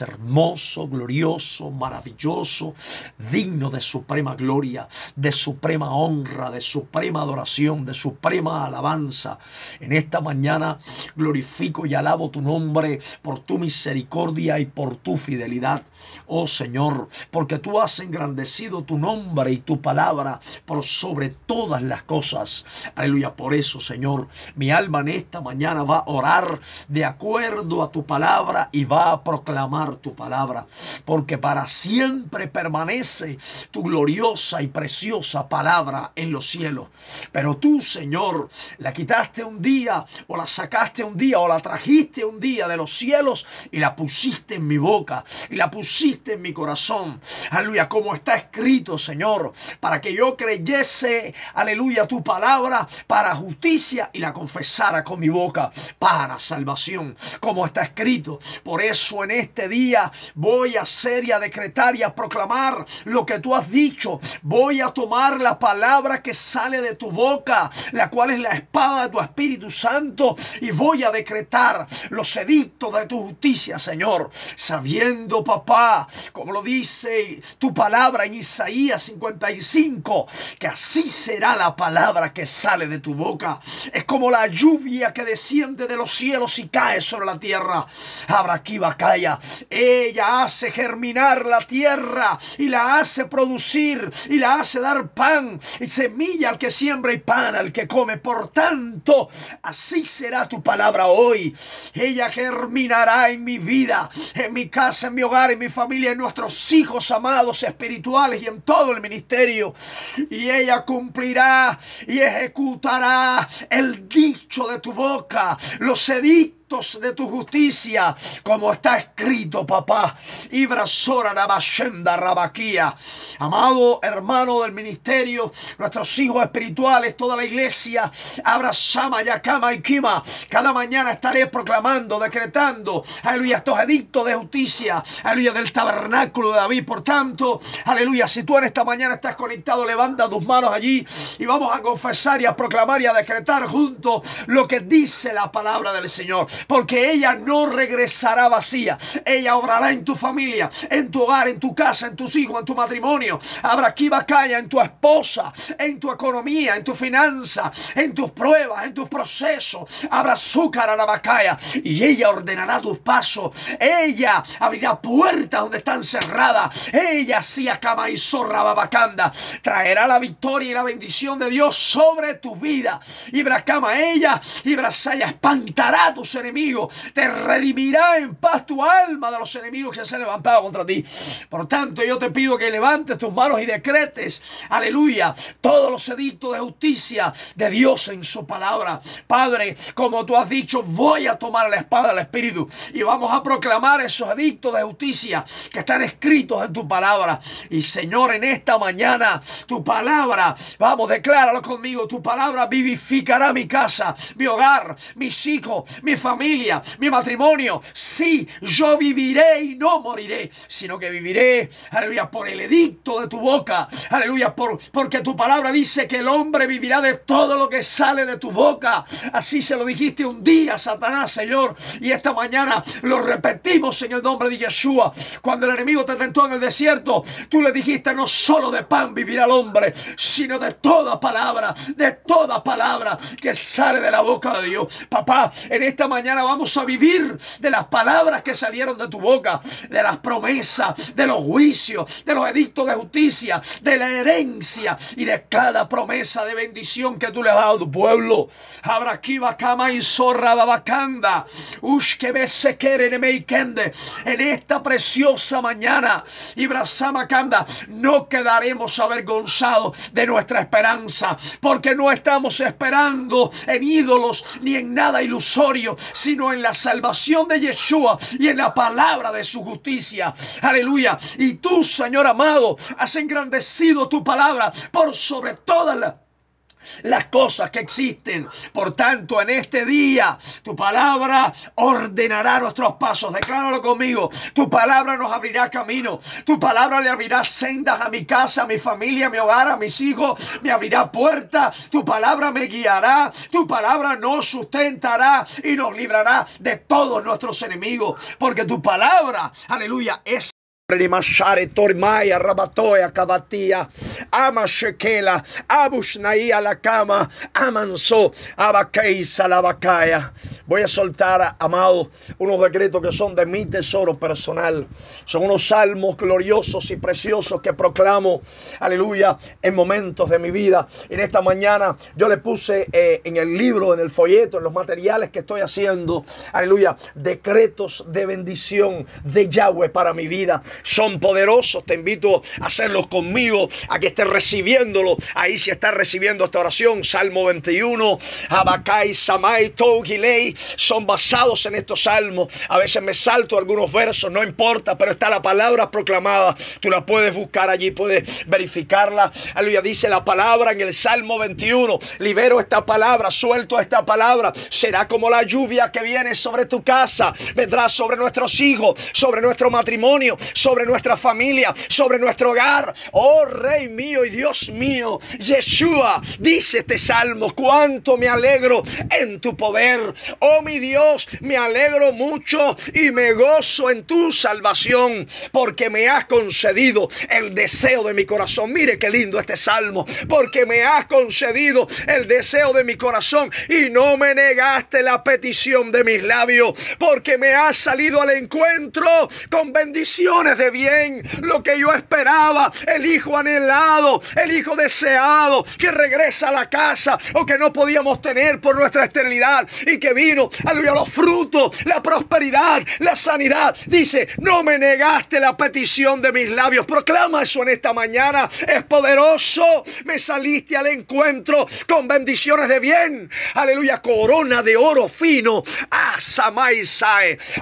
hermoso, glorioso, maravilloso, digno de suprema gloria, de suprema honra, de suprema adoración, de suprema alabanza. En esta mañana glorifico y alabo tu nombre por tu misericordia y por tu fidelidad, oh Señor, porque tú has engrandecido tu nombre y tu palabra por sobre todas las cosas. Aleluya, por eso, Señor, mi alma en esta mañana va a orar de acuerdo a tu palabra y va a proclamar tu palabra, porque para siempre permanece tu gloriosa y preciosa palabra en los cielos. Pero tú, Señor, la quitaste un día, o la sacaste un día, o la trajiste un día de los cielos y la pusiste en mi boca, y la pusiste en mi corazón. Aleluya, como está escrito, Señor, para que yo creyese, aleluya, tu palabra para justicia y la confesara con mi boca para salvación, como está escrito. Por eso en este día voy a hacer y a decretar y a proclamar lo que tú has dicho. Voy a tomar la palabra que sale de tu boca, la cual es la espada de tu Espíritu Santo, y voy a decretar los edictos de tu justicia, Señor, sabiendo, papá, como lo dice tu palabra en Isaías 55, que así será la palabra que sale de tu boca. Es como la lluvia que desciende de los cielos y cae sobre la tierra. Abra aquí, Bacaya, ella hace germinar la tierra y la hace producir y la hace dar pan y semilla al que siembra y pan al que come. Por tanto, así será tu palabra hoy. Ella germinará en mi vida, en mi casa, en mi hogar, en mi familia, en nuestros hijos amados espirituales y en todo el ministerio. Y ella cumplirá y ejecutará el dicho de tu boca, los edictos de tu justicia, como está escrito, papá. Ibrasora Nabashenda Rabaquía. Amado hermano del ministerio, nuestros hijos espirituales, toda la iglesia, Abrasama, Yakama y Kima. Cada mañana estaré proclamando, decretando, aleluya, estos edictos de justicia, aleluya, del tabernáculo de David. Por tanto, aleluya, si tú en esta mañana estás conectado, levanta tus manos allí y vamos a confesar y a proclamar y a decretar juntos lo que dice la palabra del Señor porque ella no regresará vacía. Ella obrará en tu familia, en tu hogar, en tu casa, en tus hijos, en tu matrimonio. Habrá aquí vacaya en tu esposa, en tu economía, en tu finanza, en tus pruebas, en tus procesos. Habrá azúcar a la vacaya y ella ordenará tus pasos. Ella abrirá puertas donde están cerradas. Ella sí cama y zorra babacanda. Traerá la victoria y la bendición de Dios sobre tu vida. Y Bracama, ella y Brasaya espantará tus enemigos, te redimirá en paz tu alma de los enemigos que se han levantado contra ti. Por tanto, yo te pido que levantes tus manos y decretes, aleluya, todos los edictos de justicia de Dios en su palabra. Padre, como tú has dicho, voy a tomar la espada del Espíritu y vamos a proclamar esos edictos de justicia que están escritos en tu palabra. Y Señor, en esta mañana, tu palabra, vamos, decláralo conmigo, tu palabra vivificará mi casa, mi hogar, mis hijos, mi familia familia, mi matrimonio. Sí, yo viviré y no moriré, sino que viviré, aleluya, por el edicto de tu boca. Aleluya, por, porque tu palabra dice que el hombre vivirá de todo lo que sale de tu boca. Así se lo dijiste un día, Satanás, Señor. Y esta mañana lo repetimos en el nombre de Yeshua. Cuando el enemigo te tentó en el desierto, tú le dijiste no solo de pan vivirá el hombre, sino de toda palabra, de toda palabra que sale de la boca de Dios. Papá, en esta mañana mañana vamos a vivir de las palabras que salieron de tu boca, de las promesas, de los juicios, de los edictos de justicia, de la herencia y de cada promesa de bendición que tú le has dado a tu pueblo. Cama y zorra babacanda. Ush que En esta preciosa mañana, Ibrasamacanda, no quedaremos avergonzados de nuestra esperanza, porque no estamos esperando en ídolos ni en nada ilusorio, sino en la salvación de Yeshua y en la palabra de su justicia. Aleluya. Y tú, Señor amado, has engrandecido tu palabra por sobre todas las las cosas que existen. Por tanto, en este día, tu palabra ordenará nuestros pasos. Decláralo conmigo. Tu palabra nos abrirá camino. Tu palabra le abrirá sendas a mi casa, a mi familia, a mi hogar, a mis hijos. Me abrirá puertas. Tu palabra me guiará. Tu palabra nos sustentará y nos librará de todos nuestros enemigos. Porque tu palabra, aleluya, es Kabatia Ama Shekela Abushnaia la cama Amanso Abakeisa la Voy a soltar, amado, unos decretos que son de mi tesoro personal. Son unos salmos gloriosos y preciosos que proclamo, aleluya, en momentos de mi vida. En esta mañana yo le puse eh, en el libro, en el folleto, en los materiales que estoy haciendo, aleluya, decretos de bendición de Yahweh para mi vida son poderosos. Te invito a hacerlos conmigo, a que estés recibiéndolo. Ahí si estás recibiendo esta oración, Salmo 21, Abacai, Samai, Tougilei, son basados en estos salmos. A veces me salto algunos versos, no importa, pero está la palabra proclamada. Tú la puedes buscar allí, puedes verificarla. Aleluya, dice la palabra en el Salmo 21. Libero esta palabra, suelto esta palabra. Será como la lluvia que viene sobre tu casa, vendrá sobre nuestros hijos, sobre nuestro matrimonio, sobre nuestra familia, sobre nuestro hogar. Oh Rey mío y Dios mío, Yeshua, dice este salmo, cuánto me alegro en tu poder. Oh mi Dios, me alegro mucho y me gozo en tu salvación, porque me has concedido el deseo de mi corazón. Mire qué lindo este salmo, porque me has concedido el deseo de mi corazón y no me negaste la petición de mis labios, porque me has salido al encuentro con bendiciones de bien, lo que yo esperaba, el hijo anhelado, el hijo deseado, que regresa a la casa o que no podíamos tener por nuestra esterilidad y que vino, aleluya, los frutos, la prosperidad, la sanidad. Dice, no me negaste la petición de mis labios. Proclama eso en esta mañana. Es poderoso. Me saliste al encuentro con bendiciones de bien. Aleluya, corona de oro fino. Ah,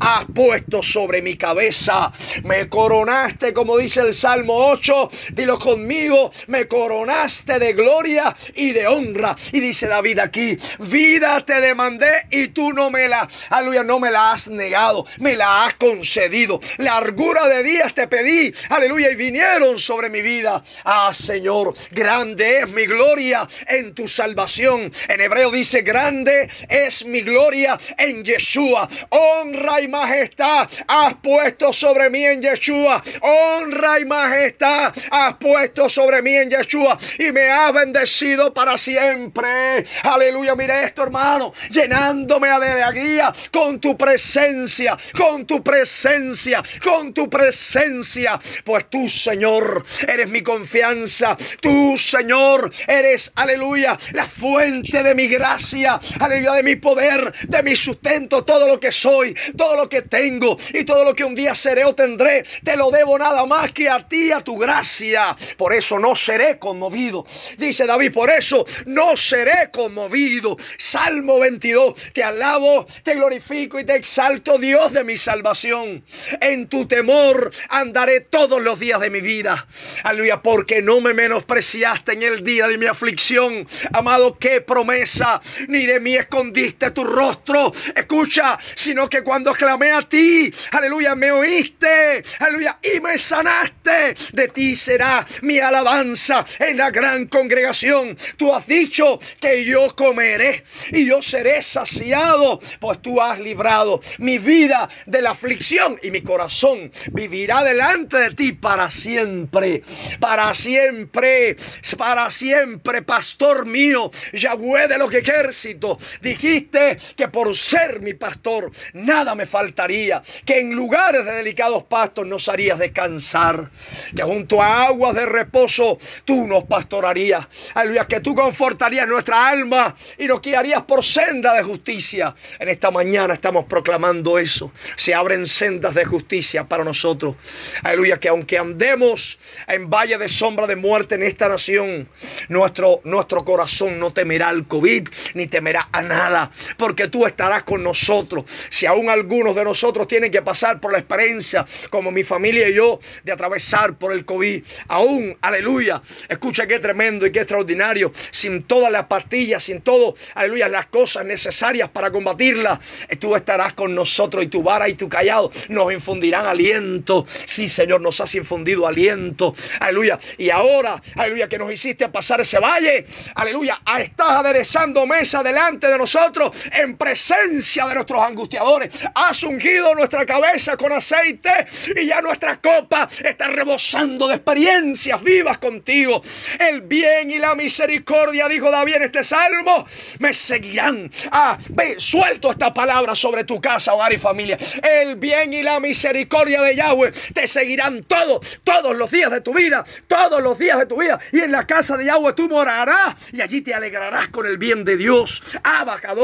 has puesto sobre mi cabeza. Me coronaste, como dice el Salmo 8, dilo conmigo, me coronaste de gloria y de honra. Y dice David aquí, vida te demandé y tú no me la, aleluya, no me la has negado, me la has concedido. Largura de días te pedí, aleluya, y vinieron sobre mi vida. Ah, Señor, grande es mi gloria en tu salvación. En hebreo dice, grande es mi gloria en Yeshua. Honra y majestad has puesto sobre mí en Yeshua. Honra y majestad has puesto sobre mí en Yeshua y me has bendecido para siempre. Aleluya, mire esto, hermano, llenándome de alegría con tu presencia, con tu presencia, con tu presencia. Pues tú, Señor, eres mi confianza. Tú, Señor, eres, aleluya, la fuente de mi gracia, aleluya, de mi poder, de mi sustento, todo lo que soy, todo lo que tengo y todo lo que un día seré o tendré te lo debo nada más que a ti, a tu gracia. Por eso no seré conmovido. Dice David, por eso no seré conmovido. Salmo 22, te alabo, te glorifico y te exalto, Dios de mi salvación. En tu temor andaré todos los días de mi vida. Aleluya, porque no me menospreciaste en el día de mi aflicción. Amado, qué promesa, ni de mí escondiste tu rostro. Escucha, sino que cuando clamé a ti, aleluya, me oíste aleluya, y me sanaste. De ti será mi alabanza en la gran congregación. Tú has dicho que yo comeré y yo seré saciado, pues tú has librado mi vida de la aflicción y mi corazón vivirá delante de ti para siempre, para siempre, para siempre, pastor mío, Yahweh de los ejércitos. Dijiste que por ser mi pastor nada me faltaría, que en lugares de delicados pastos harías descansar, que junto a aguas de reposo tú nos pastorarías. Aleluya, que tú confortarías nuestra alma y nos guiarías por senda de justicia. En esta mañana estamos proclamando eso. Se abren sendas de justicia para nosotros. Aleluya, que aunque andemos en valle de sombra de muerte en esta nación, nuestro, nuestro corazón no temerá al COVID ni temerá a nada, porque tú estarás con nosotros. Si aún algunos de nosotros tienen que pasar por la experiencia como mi familia y yo de atravesar por el COVID. Aún, aleluya. Escucha qué tremendo y qué extraordinario. Sin todas las pastillas, sin todo, aleluya, las cosas necesarias para combatirla. Tú estarás con nosotros y tu vara y tu callado nos infundirán aliento. Sí, Señor, nos has infundido aliento. Aleluya. Y ahora, aleluya, que nos hiciste pasar ese valle. Aleluya. Estás aderezando mesa delante de nosotros en presencia de nuestros angustiadores. Has ungido nuestra cabeza con aceite y ya nuestra copa está rebosando de experiencias vivas contigo. El bien y la misericordia, dijo David en este salmo, me seguirán. Ah, ve, suelto esta palabra sobre tu casa, hogar y familia. El bien y la misericordia de Yahweh te seguirán todos, todos los días de tu vida, todos los días de tu vida. Y en la casa de Yahweh tú morarás y allí te alegrarás con el bien de Dios. Abacados.